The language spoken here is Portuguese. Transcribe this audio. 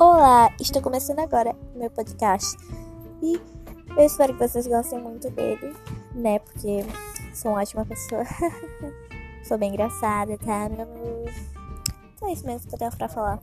Olá, estou começando agora meu podcast e eu espero que vocês gostem muito dele, né? Porque sou uma ótima pessoa, sou bem engraçada, tá, meu amor? Então é isso mesmo que eu tenho pra falar.